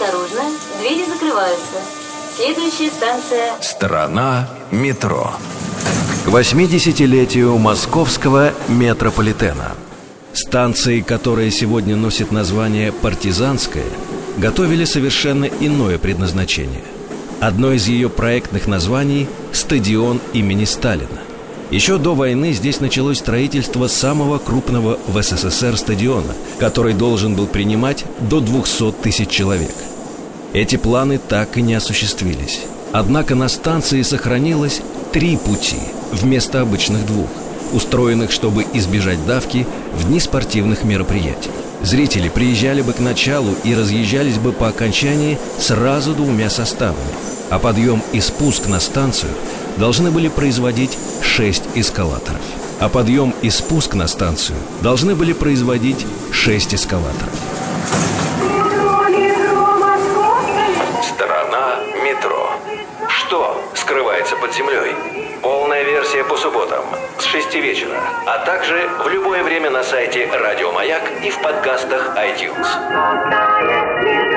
Осторожно, двери закрываются. Следующая станция... Страна метро. К 80-летию московского метрополитена. Станции, которая сегодня носит название «Партизанская», готовили совершенно иное предназначение. Одно из ее проектных названий – «Стадион имени Сталина». Еще до войны здесь началось строительство самого крупного в СССР стадиона, который должен был принимать до 200 тысяч человек. Эти планы так и не осуществились. Однако на станции сохранилось три пути вместо обычных двух, устроенных, чтобы избежать давки в дни спортивных мероприятий. Зрители приезжали бы к началу и разъезжались бы по окончании сразу двумя составами, а подъем и спуск на станцию должны были производить шесть эскалаторов. А подъем и спуск на станцию должны были производить шесть эскалаторов. Сторона метро. Что скрывается под землей? Полная версия по субботам с 6 вечера, а также в любое время на сайте Радио Маяк и в подкастах iTunes.